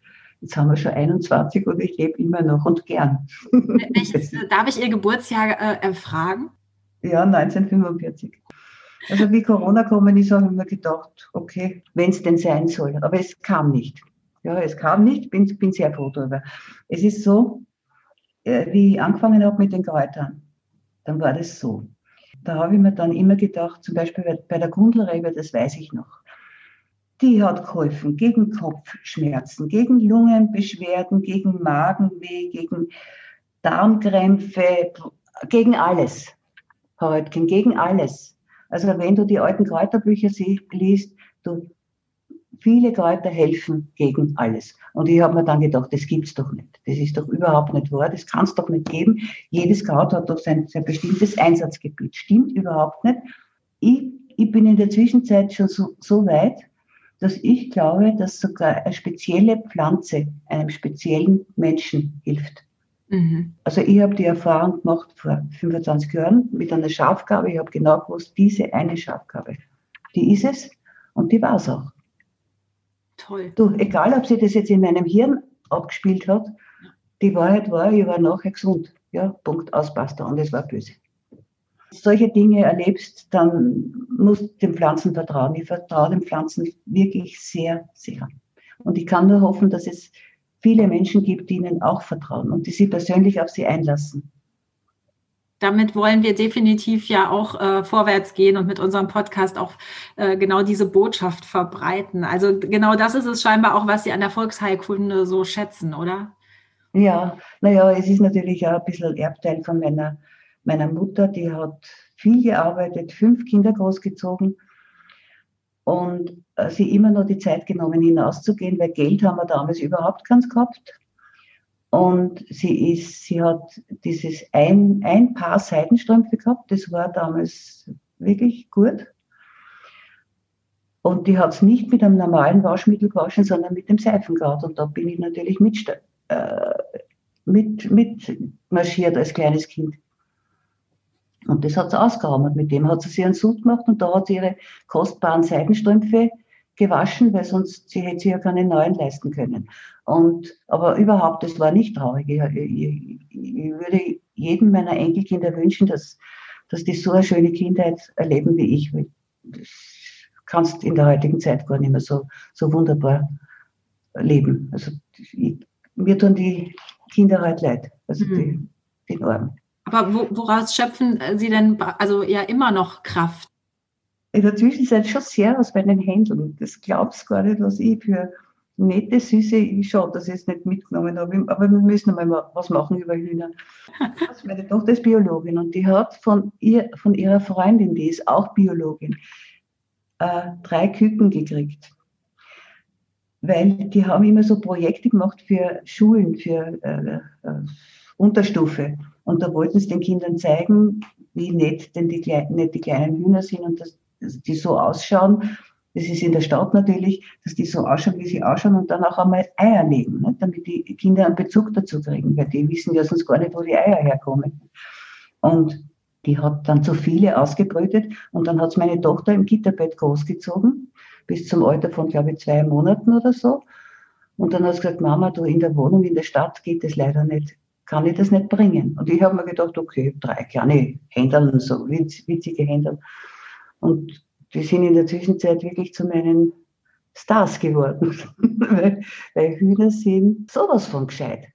jetzt haben wir schon 21 und ich lebe immer noch und gern. Ich, darf ich Ihr Geburtsjahr äh, erfragen? Ja, 1945. Also wie Corona gekommen ist, habe ich mir gedacht, okay, wenn es denn sein soll. Aber es kam nicht. Ja, es kam nicht, bin, bin sehr froh darüber. Es ist so, äh, wie ich angefangen habe mit den Kräutern, dann war das so. Da habe ich mir dann immer gedacht, zum Beispiel bei der Grundlrebe, das weiß ich noch, die hat geholfen gegen Kopfschmerzen, gegen Lungenbeschwerden, gegen Magenweh, gegen Darmkrämpfe, gegen alles. Heute, gegen alles. Also wenn du die alten Kräuterbücher liest, du, viele Kräuter helfen gegen alles. Und ich habe mir dann gedacht, das gibt's doch nicht. Das ist doch überhaupt nicht wahr. Das kann es doch nicht geben. Jedes Kraut hat doch sein, sein bestimmtes Einsatzgebiet. Stimmt überhaupt nicht. Ich, ich bin in der Zwischenzeit schon so, so weit, dass ich glaube, dass sogar eine spezielle Pflanze einem speziellen Menschen hilft. Mhm. Also ich habe die Erfahrung gemacht vor 25 Jahren mit einer Schafgabe. Ich habe genau gewusst, diese eine Schafgabe, die ist es und die war es auch. Toll. Du, egal, ob sie das jetzt in meinem Hirn abgespielt hat, die Wahrheit war, ich war nachher gesund. Ja, Punkt, ausbasta und es war böse. Solche Dinge erlebst, dann musst du den Pflanzen vertrauen. Ich vertraue den Pflanzen wirklich sehr, sehr. Und ich kann nur hoffen, dass es viele Menschen gibt, die ihnen auch vertrauen und die sie persönlich auf sie einlassen. Damit wollen wir definitiv ja auch äh, vorwärts gehen und mit unserem Podcast auch äh, genau diese Botschaft verbreiten. Also genau das ist es scheinbar auch, was Sie an der Volksheilkunde so schätzen, oder? Ja, naja, es ist natürlich auch ein bisschen Erbteil von meiner, meiner Mutter, die hat viel gearbeitet, fünf Kinder großgezogen und äh, sie immer noch die Zeit genommen, hinauszugehen, weil Geld haben wir damals überhaupt keins gehabt. Und sie ist, sie hat dieses ein, ein Paar Seidenstrümpfe gehabt, das war damals wirklich gut. Und die hat es nicht mit einem normalen Waschmittel gewaschen, sondern mit dem Seifengrad. Und da bin ich natürlich mit, äh, mit, mit marschiert als kleines Kind. Und das hat sie ausgehauen. Und mit dem hat sie sich einen Sud gemacht und da hat sie ihre kostbaren Seidenstrümpfe gewaschen, weil sonst sie hätte sie ja keine neuen leisten können. Und, aber überhaupt, das war nicht traurig. Ich, ich, ich würde jedem meiner Enkelkinder wünschen, dass, dass die so eine schöne Kindheit erleben wie ich. Das kannst in der heutigen Zeit gar nicht mehr so, so wunderbar leben. Also ich, mir tun die Kinder halt leid, also mhm. die, die Normen. Aber wo, woraus schöpfen Sie denn also ja immer noch Kraft? in der Zwischenzeit schon sehr aus bei den Händlern. Das glaubst gar nicht, was ich für nette, süße, ich schaue, dass ich es nicht mitgenommen habe, aber wir müssen mal was machen über Hühner. Also meine Tochter ist Biologin und die hat von, ihr, von ihrer Freundin, die ist auch Biologin, äh, drei Küken gekriegt. Weil die haben immer so Projekte gemacht für Schulen, für äh, äh, Unterstufe. Und da wollten sie den Kindern zeigen, wie nett denn die, nett die kleinen Hühner sind und dass, dass die so ausschauen. Das ist in der Stadt natürlich, dass die so ausschauen, wie sie ausschauen und dann auch einmal Eier legen, ne? damit die Kinder einen Bezug dazu kriegen, weil die wissen ja sonst gar nicht, wo die Eier herkommen. Und die hat dann zu viele ausgebrütet und dann hat meine Tochter im Gitterbett großgezogen, bis zum Alter von, glaube ich, zwei Monaten oder so. Und dann hat sie gesagt, Mama, du in der Wohnung in der Stadt geht es leider nicht kann ich das nicht bringen. Und ich habe mir gedacht, okay, drei kleine Händel, so witzige Händel. Und die sind in der Zwischenzeit wirklich zu meinen Stars geworden. weil, weil Hühner sind sowas von gescheit.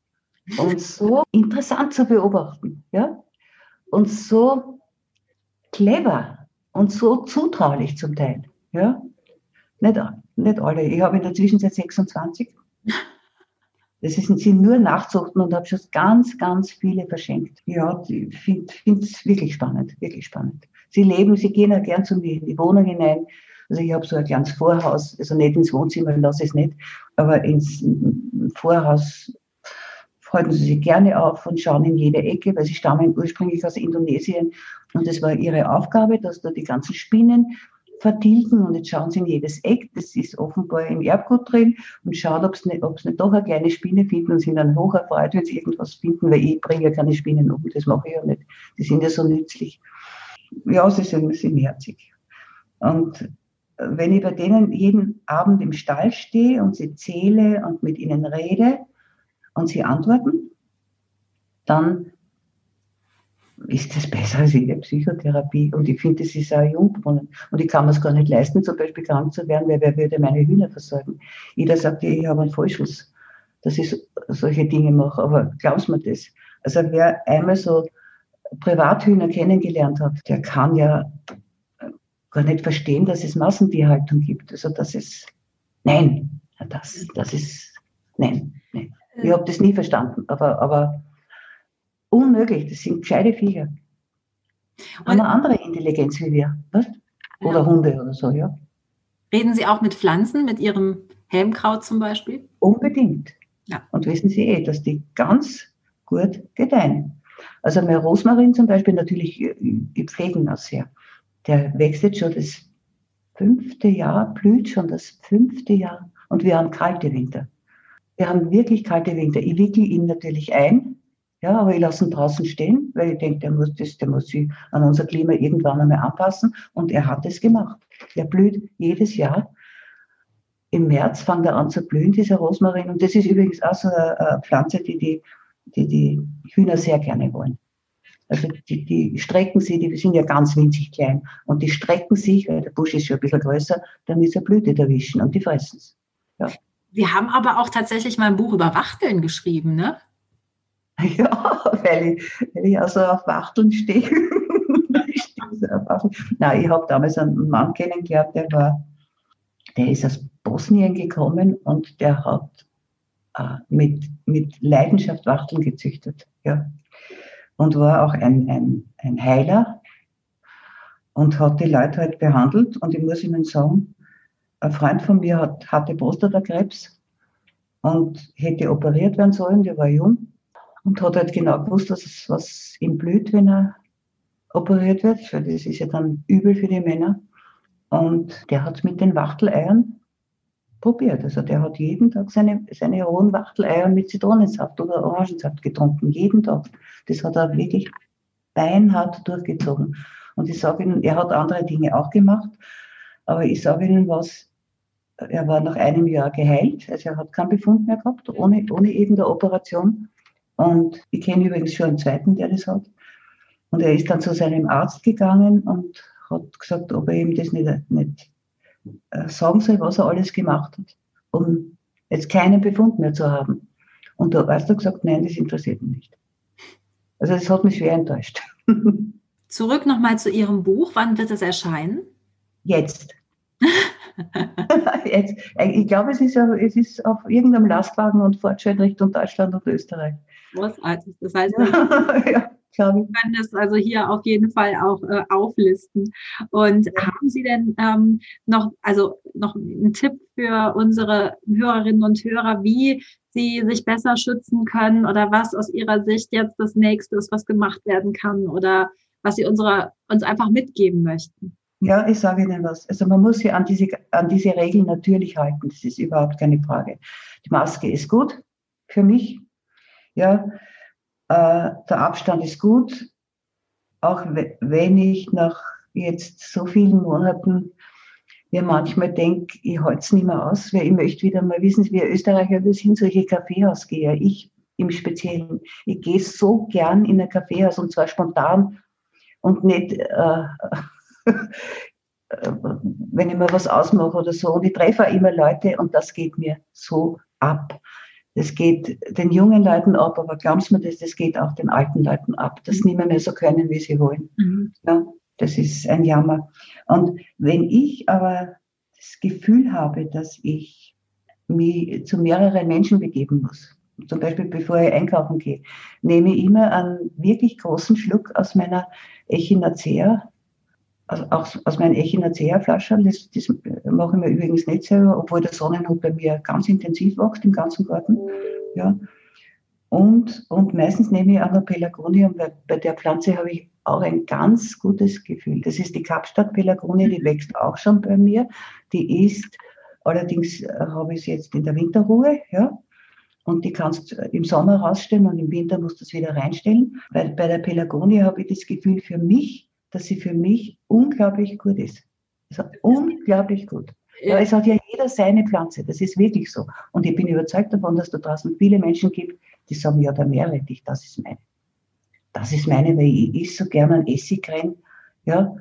Und so interessant zu beobachten. Ja? Und so clever und so zutraulich zum Teil. Ja? Nicht, nicht alle. Ich habe in der Zwischenzeit 26. Das ist, sind nur Nachzuchten und habe schon ganz, ganz viele verschenkt. Ja, ich finde es wirklich spannend, wirklich spannend. Sie leben, sie gehen auch gern zu mir in die Wohnung hinein. Also ich habe so ein kleines Vorhaus, also nicht ins Wohnzimmer, lasse ich es nicht, aber ins Vorhaus halten sie sich gerne auf und schauen in jede Ecke, weil sie stammen ursprünglich aus Indonesien. Und es war ihre Aufgabe, dass da die ganzen Spinnen vertilgen und jetzt schauen sie in jedes Eck, das ist offenbar im Erbgut drin und schauen, ob sie nicht, nicht doch eine kleine Spinne finden und sind dann hoch erfreut, wenn sie irgendwas finden, weil ich bringe ja keine Spinnen um, das mache ich ja nicht. Die sind ja so nützlich. Ja, sie sind, sie sind herzig. Und wenn ich bei denen jeden Abend im Stall stehe und sie zähle und mit ihnen rede und sie antworten, dann ist das besser als jede Psychotherapie. Und ich finde, das ist auch Jungbrunnen. Und ich kann mir es gar nicht leisten, zum Beispiel krank zu werden, weil wer würde meine Hühner versorgen? Jeder sagt, ich habe einen Vollschuss, dass ich solche Dinge mache. Aber glaubst du mir das? Also wer einmal so Privathühner kennengelernt hat, der kann ja gar nicht verstehen, dass es Massentierhaltung gibt. Also das ist, nein, das, das ist, nein, nein. Ich habe das nie verstanden, aber, aber Unmöglich, das sind gescheite Viecher. Und eine andere Intelligenz wie wir. Was? Oder ja. Hunde oder so, ja. Reden Sie auch mit Pflanzen, mit Ihrem Helmkraut zum Beispiel? Unbedingt. Ja. Und wissen Sie eh, dass die ganz gut gedeihen. Also mein Rosmarin zum Beispiel, natürlich, ich pflegen das sehr. Der wächst jetzt schon das fünfte Jahr, blüht schon das fünfte Jahr. Und wir haben kalte Winter. Wir haben wirklich kalte Winter. Ich wickel ihn natürlich ein, ja, aber ich lasse ihn draußen stehen, weil ich denke, der muss, das, der muss sich an unser Klima irgendwann einmal anpassen. Und er hat es gemacht. Er blüht jedes Jahr. Im März fängt er an zu blühen, dieser Rosmarin. Und das ist übrigens auch so eine Pflanze, die die, die, die Hühner sehr gerne wollen. Also die, die strecken sich, die sind ja ganz winzig klein. Und die strecken sich, weil der Busch ist schon ein bisschen größer, damit sie Blüte erwischen und die fressen es. Ja. Sie haben aber auch tatsächlich mal ein Buch über Wachteln geschrieben, ne? Ja, weil ich, weil ich also auf Wachteln stehe. ich Nein, ich habe damals einen Mann kennengelernt, der war, der ist aus Bosnien gekommen und der hat äh, mit, mit Leidenschaft Wachteln gezüchtet. Ja. Und war auch ein, ein, ein Heiler und hat die Leute halt behandelt. Und ich muss Ihnen sagen, ein Freund von mir hat, hatte Prostatakrebs und hätte operiert werden sollen, der war jung und hat halt genau gewusst, dass es was ihm blüht, wenn er operiert wird, weil das ist ja dann übel für die Männer. Und der hat es mit den Wachteleiern probiert. Also der hat jeden Tag seine, seine rohen Wachteleier mit Zitronensaft oder Orangensaft getrunken. Jeden Tag. Das hat er wirklich beinhart durchgezogen. Und ich sage Ihnen, er hat andere Dinge auch gemacht, aber ich sage Ihnen was, er war nach einem Jahr geheilt, also er hat keinen Befund mehr gehabt, ohne, ohne irgendeine Operation. Und ich kenne übrigens schon einen zweiten, der das hat. Und er ist dann zu seinem Arzt gegangen und hat gesagt, ob er ihm das nicht, nicht äh, sagen soll, was er alles gemacht hat, um jetzt keinen Befund mehr zu haben. Und der Arzt hat gesagt, nein, das interessiert mich nicht. Also das hat mich schwer enttäuscht. Zurück nochmal zu Ihrem Buch. Wann wird es erscheinen? Jetzt. Jetzt. Ich glaube, es ist, es ist auf irgendeinem Lastwagen und Fortschritt Richtung Deutschland und Österreich. Großartig. Das heißt, ja glaube ich. Können das also hier auf jeden Fall auch äh, auflisten. Und haben Sie denn ähm, noch, also noch einen Tipp für unsere Hörerinnen und Hörer, wie sie sich besser schützen können oder was aus Ihrer Sicht jetzt das nächste ist, was gemacht werden kann oder was Sie unserer, uns einfach mitgeben möchten? Ja, ich sage Ihnen was. Also man muss sich an diese, an diese Regeln natürlich halten. Das ist überhaupt keine Frage. Die Maske ist gut für mich. Ja, äh, der Abstand ist gut, auch wenn ich nach jetzt so vielen Monaten mir manchmal denke, ich halte es nicht mehr aus, weil ich möchte wieder mal wissen, wir Österreicher, wir sind solche Kaffeehausgeher. Ich im Speziellen. Ich gehe so gern in ein Kaffeehaus und zwar spontan und nicht, äh, wenn ich mir was ausmache oder so. Und ich treffe auch immer Leute und das geht mir so ab. Das geht den jungen Leuten ab, aber glaubst du mir das, das geht auch den alten Leuten ab, dass mhm. nicht mehr so können, wie sie wollen. Mhm. Ja, das ist ein Jammer. Und wenn ich aber das Gefühl habe, dass ich mich zu mehreren Menschen begeben muss, zum Beispiel bevor ich einkaufen gehe, nehme ich immer einen wirklich großen Schluck aus meiner Echinacea also auch aus meinen Echinacea-Flaschen. Das, das mache ich mir übrigens nicht selber, obwohl der Sonnenhut bei mir ganz intensiv wächst im ganzen Garten. Ja. Und, und meistens nehme ich auch noch Pelargonium, weil bei der Pflanze habe ich auch ein ganz gutes Gefühl. Das ist die Kapstadt Pelargonie, die wächst auch schon bei mir. Die ist, allerdings habe ich sie jetzt in der Winterruhe, ja. Und die kannst im Sommer rausstellen und im Winter musst du es wieder reinstellen. Weil bei der Pelargonie habe ich das Gefühl für mich, dass sie für mich unglaublich gut ist. Also unglaublich gut. Ja. Es hat ja jeder seine Pflanze, das ist wirklich so. Und ich bin überzeugt davon, dass da draußen viele Menschen gibt, die sagen, ja, der Meerrettich, das ist meine. Das ist meine, weil ich esse so gerne einen Essiggren. Ja.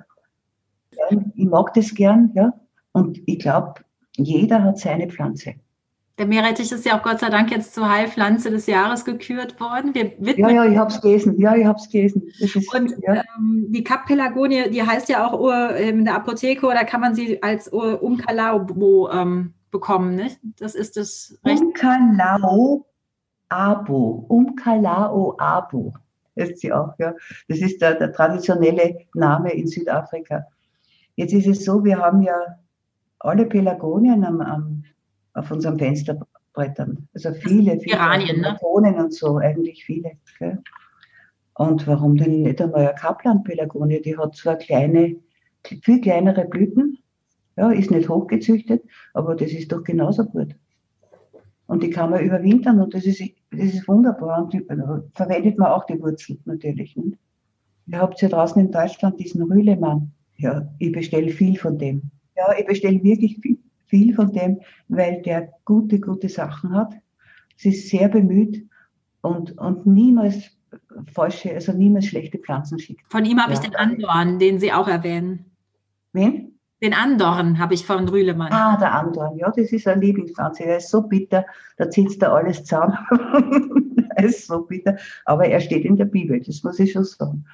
Ich mag das gern, ja. Und ich glaube, jeder hat seine Pflanze. Der Meerrettich ist ja auch Gott sei Dank jetzt zur Heilpflanze des Jahres gekürt worden. Wir ja, ja, ich habe es gelesen. Ja, ich habe es gelesen. Ist, und ja. ähm, die Kappelagonie, die heißt ja auch ähm, in der Apotheke oder kann man sie als Umkalao ähm, bekommen, nicht? Das ist das Recht. Umkalao Abo. Umkalao Abo heißt sie auch, ja. Das ist der, der traditionelle Name in Südafrika. Jetzt ist es so, wir haben ja alle Pelagonien am, am auf unseren Fensterbrettern. Also viele, viele Iranien, ne? und so, eigentlich viele. Gell? Und warum denn nicht einmal eine Kaplan-Pelagonie? Die hat zwar kleine, viel kleinere Blüten, ja, ist nicht hochgezüchtet, aber das ist doch genauso gut. Und die kann man überwintern und das ist, das ist wunderbar. Und die, also, verwendet man auch die Wurzel natürlich. Nicht? Ihr habt ja draußen in Deutschland diesen Rühlemann. Ja, ich bestelle viel von dem. Ja, ich bestelle wirklich viel viel von dem, weil der gute, gute Sachen hat. Sie ist sehr bemüht und, und niemals falsche, also niemals schlechte Pflanzen schickt. Von ihm habe ja. ich den Andorn, den Sie auch erwähnen. Wen? Den Andorn habe ich von Rühlemann. Ah, der Andorn, ja, das ist eine Lieblingspflanze. Er ist so bitter, da zieht da alles zusammen. er ist so bitter, aber er steht in der Bibel, das muss ich schon sagen.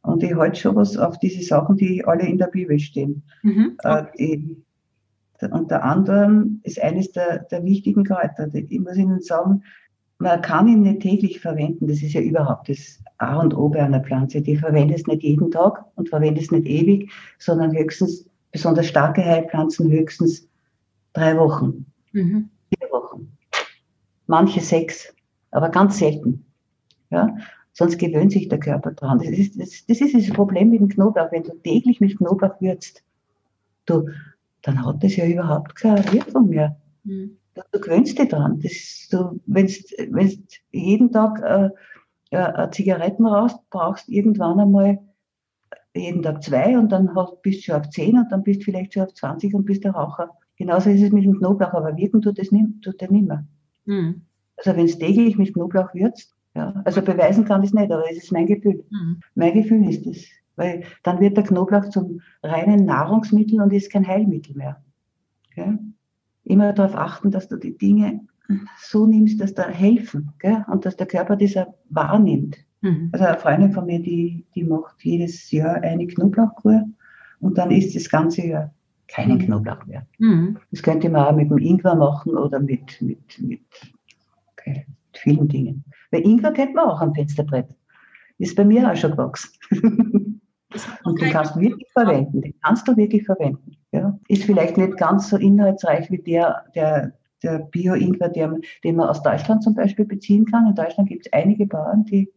Und ich halte schon was auf diese Sachen, die alle in der Bibel stehen. Mhm, äh, okay. die, unter anderem ist eines der, der wichtigen Kräuter. Ich muss Ihnen sagen, man kann ihn nicht täglich verwenden. Das ist ja überhaupt das A und O bei einer Pflanze. Die verwendest nicht jeden Tag und verwendest nicht ewig, sondern höchstens besonders starke Heilpflanzen höchstens drei Wochen, mhm. vier Wochen. Manche sechs, aber ganz selten. Ja? Sonst gewöhnt sich der Körper dran. Das ist das, das ist das Problem mit dem Knoblauch. Wenn du täglich mit Knoblauch würzt, du, dann hat das ja überhaupt keine Wirkung mehr. Mhm. Du, gewöhnst dich dran. Das, du, wenn du jeden Tag äh, äh, Zigaretten rauchst, brauchst irgendwann einmal jeden Tag zwei und dann bist du schon auf zehn und dann bist du vielleicht schon auf 20 und bist der Raucher. Genauso ist es mit dem Knoblauch, aber wirken tut das nicht, tut der nicht mehr. Mhm. Also wenn es täglich mit Knoblauch würzt, ja, also beweisen kann ich es nicht, aber es ist mein Gefühl. Mhm. Mein Gefühl ist es. Weil dann wird der Knoblauch zum reinen Nahrungsmittel und ist kein Heilmittel mehr. Gell? Immer darauf achten, dass du die Dinge so nimmst, dass da helfen gell? und dass der Körper das auch wahrnimmt. Mhm. Also eine Freundin von mir, die, die macht jedes Jahr eine Knoblauchkur und dann isst das ganze Jahr. keinen mhm. Knoblauch mehr. Mhm. Das könnte man auch mit dem Ingwer machen oder mit, mit, mit, okay, mit vielen Dingen. Weil Ingwer kennt man auch am Fensterbrett. Ist bei mir auch schon gewachsen. Und den kannst du wirklich verwenden. Den kannst du wirklich verwenden. Ja. Ist vielleicht nicht ganz so inhaltsreich wie der, der, der Bio-Ingwer, den man aus Deutschland zum Beispiel beziehen kann. In Deutschland gibt es einige Bauern, die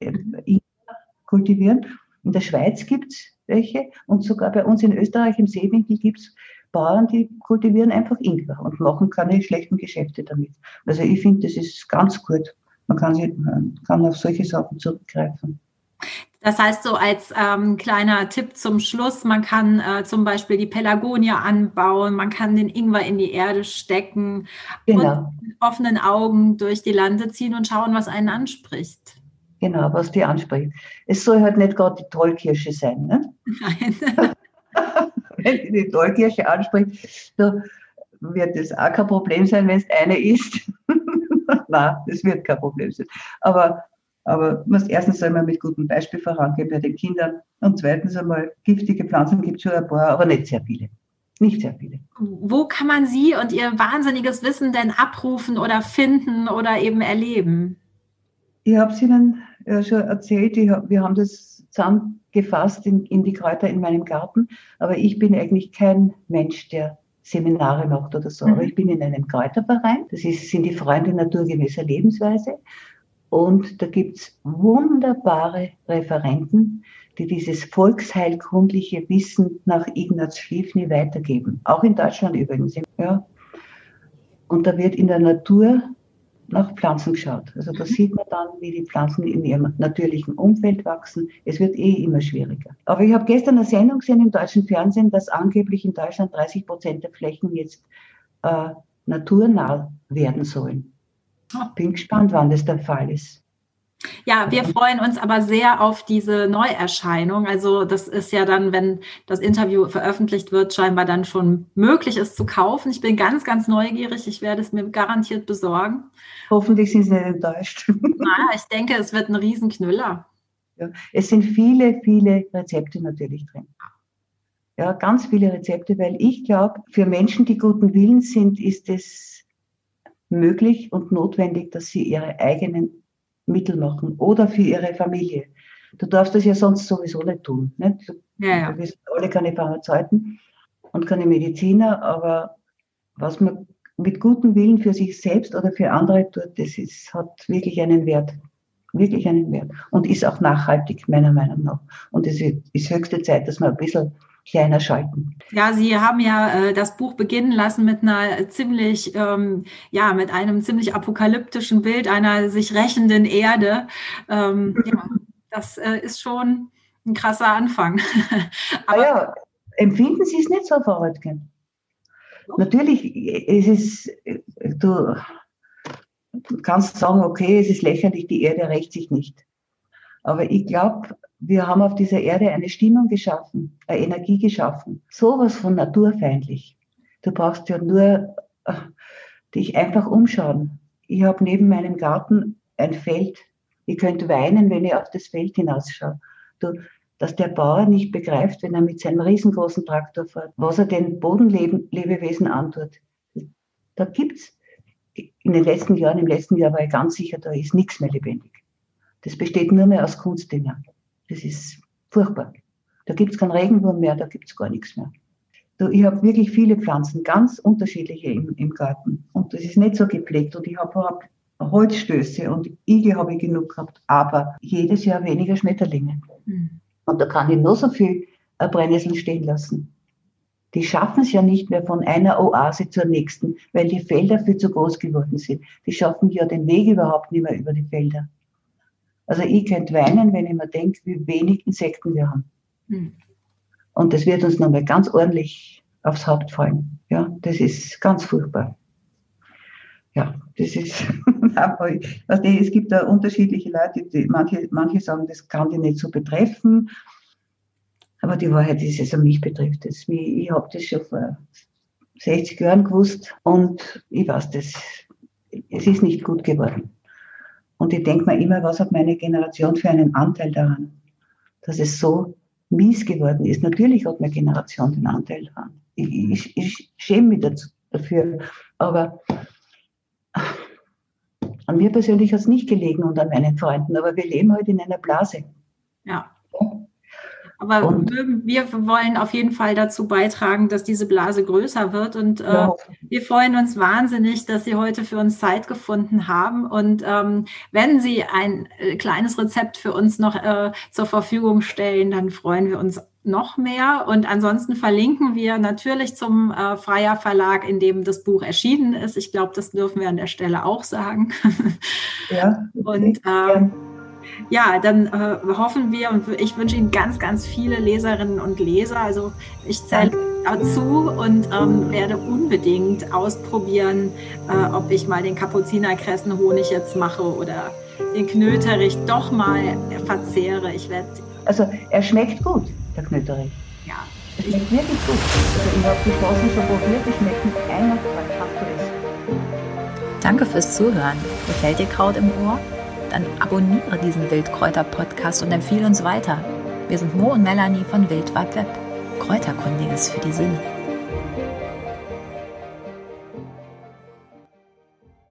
äh, Ingwer kultivieren. In der Schweiz gibt es welche und sogar bei uns in Österreich im Seewinkel gibt es Bauern, die kultivieren einfach Ingwer und machen keine schlechten Geschäfte damit. Also ich finde, das ist ganz gut. Man kann, man kann auf solche Sachen zurückgreifen. Das heißt, so als ähm, kleiner Tipp zum Schluss, man kann äh, zum Beispiel die Pelagonie anbauen, man kann den Ingwer in die Erde stecken genau. und mit offenen Augen durch die Lande ziehen und schauen, was einen anspricht. Genau, was die anspricht. Es soll halt nicht gerade die Tollkirsche sein. Ne? Nein. wenn die Tollkirsche anspricht, da wird das auch kein Problem sein, wenn es eine ist. Nein, das wird kein Problem sein. Aber, aber muss, erstens soll man mit gutem Beispiel vorangehen bei den Kindern und zweitens einmal giftige Pflanzen gibt es schon ein paar, aber nicht sehr viele. Nicht sehr viele. Wo kann man Sie und Ihr wahnsinniges Wissen denn abrufen oder finden oder eben erleben? Ich habe es Ihnen ja schon erzählt, hab, wir haben das zusammengefasst in, in die Kräuter in meinem Garten, aber ich bin eigentlich kein Mensch, der Seminare macht oder so. Mhm. Aber ich bin in einem Kräuterverein. Das ist, sind die Freunde naturgemäßer Lebensweise. Und da gibt's wunderbare Referenten, die dieses volksheilkundliche Wissen nach Ignaz Schliefny weitergeben. Auch in Deutschland übrigens. Ja. Und da wird in der Natur nach Pflanzen geschaut. Also da mhm. sieht man dann, wie die Pflanzen in ihrem natürlichen Umfeld wachsen. Es wird eh immer schwieriger. Aber ich habe gestern eine Sendung gesehen im deutschen Fernsehen, dass angeblich in Deutschland 30 Prozent der Flächen jetzt äh, naturnah werden sollen. Oh. Bin gespannt, wann das der Fall ist. Ja, wir freuen uns aber sehr auf diese Neuerscheinung. Also das ist ja dann, wenn das Interview veröffentlicht wird, scheinbar dann schon möglich, es zu kaufen. Ich bin ganz, ganz neugierig. Ich werde es mir garantiert besorgen. Hoffentlich sind Sie nicht enttäuscht. Na, ich denke, es wird ein Riesenknüller. Ja, es sind viele, viele Rezepte natürlich drin. Ja, ganz viele Rezepte, weil ich glaube, für Menschen, die guten Willens sind, ist es möglich und notwendig, dass sie ihre eigenen Mittel machen oder für ihre Familie. Du darfst das ja sonst sowieso nicht tun. Nicht? Ja, ja. Wir sind alle keine Pharmazeuten und keine Mediziner, aber was man mit gutem Willen für sich selbst oder für andere tut, das ist, hat wirklich einen Wert. Wirklich einen Wert. Und ist auch nachhaltig, meiner Meinung nach. Und es ist höchste Zeit, dass man ein bisschen kleiner schalten. Ja, Sie haben ja äh, das Buch beginnen lassen mit einer ziemlich, ähm, ja, mit einem ziemlich apokalyptischen Bild einer sich rächenden Erde. Ähm, ja, das äh, ist schon ein krasser Anfang. Aber ja, empfinden Sie es nicht so, Frau Röttgen? Natürlich, es ist, du kannst sagen, okay, es ist lächerlich, die Erde rächt sich nicht. Aber ich glaube, wir haben auf dieser Erde eine Stimmung geschaffen, eine Energie geschaffen. Sowas von naturfeindlich. Du brauchst ja nur äh, dich einfach umschauen. Ich habe neben meinem Garten ein Feld. Ich könnte weinen, wenn ich auf das Feld hinausschaue. Du, dass der Bauer nicht begreift, wenn er mit seinem riesengroßen Traktor fährt, was er den Bodenlebewesen antut. Da gibt's in den letzten Jahren, im letzten Jahr war ich ganz sicher, da ist nichts mehr lebendig. Das besteht nur mehr aus Kunstdingern. Das ist furchtbar. Da gibt es keinen Regenwurm mehr, da gibt es gar nichts mehr. Ich habe wirklich viele Pflanzen, ganz unterschiedliche im, im Garten. Und das ist nicht so gepflegt. Und ich habe hab Holzstöße und Igel habe ich genug gehabt, aber jedes Jahr weniger Schmetterlinge. Mhm. Und da kann ich nur so viel äh, Brennnesseln stehen lassen. Die schaffen es ja nicht mehr von einer Oase zur nächsten, weil die Felder viel zu groß geworden sind. Die schaffen ja den Weg überhaupt nicht mehr über die Felder. Also ich könnte weinen, wenn ich mir denke, wie wenig Insekten wir haben. Mhm. Und das wird uns nochmal ganz ordentlich aufs Haupt fallen. Ja, das ist ganz furchtbar. Ja, das ist, aber also es gibt da unterschiedliche Leute, die, manche, manche sagen, das kann die nicht so betreffen. Aber die Wahrheit ist, es mich betrifft es. Ich habe das schon vor 60 Jahren gewusst und ich weiß das. Es ist nicht gut geworden. Und ich denke mir immer, was hat meine Generation für einen Anteil daran, dass es so mies geworden ist. Natürlich hat meine Generation den Anteil dran. Ich, ich, ich schäme mich dazu, dafür. Aber an mir persönlich hat es nicht gelegen und an meinen Freunden. Aber wir leben heute in einer Blase. Ja. Aber und, wir wollen auf jeden Fall dazu beitragen, dass diese Blase größer wird. Und äh, wir freuen uns wahnsinnig, dass Sie heute für uns Zeit gefunden haben. Und ähm, wenn Sie ein äh, kleines Rezept für uns noch äh, zur Verfügung stellen, dann freuen wir uns noch mehr. Und ansonsten verlinken wir natürlich zum äh, Freier Verlag, in dem das Buch erschienen ist. Ich glaube, das dürfen wir an der Stelle auch sagen. Ja. und äh, ja, dann äh, hoffen wir und ich wünsche Ihnen ganz, ganz viele Leserinnen und Leser. Also ich zähle dazu und ähm, werde unbedingt ausprobieren, äh, ob ich mal den Kapuzinerkressenhonig jetzt mache oder den Knöterich doch mal verzehre. Ich werde. Also er schmeckt gut, der Knöterich. Ja. Er schmeckt wirklich gut. Also ich habe die Straßen schon probiert, ich schmeckt mit einer Danke fürs Zuhören. Gefällt dir Kraut im Ohr? Dann abonniere diesen Wildkräuter-Podcast und empfehle uns weiter. Wir sind Mo und Melanie von Wildweb Web. Kräuterkundiges für die Sinne.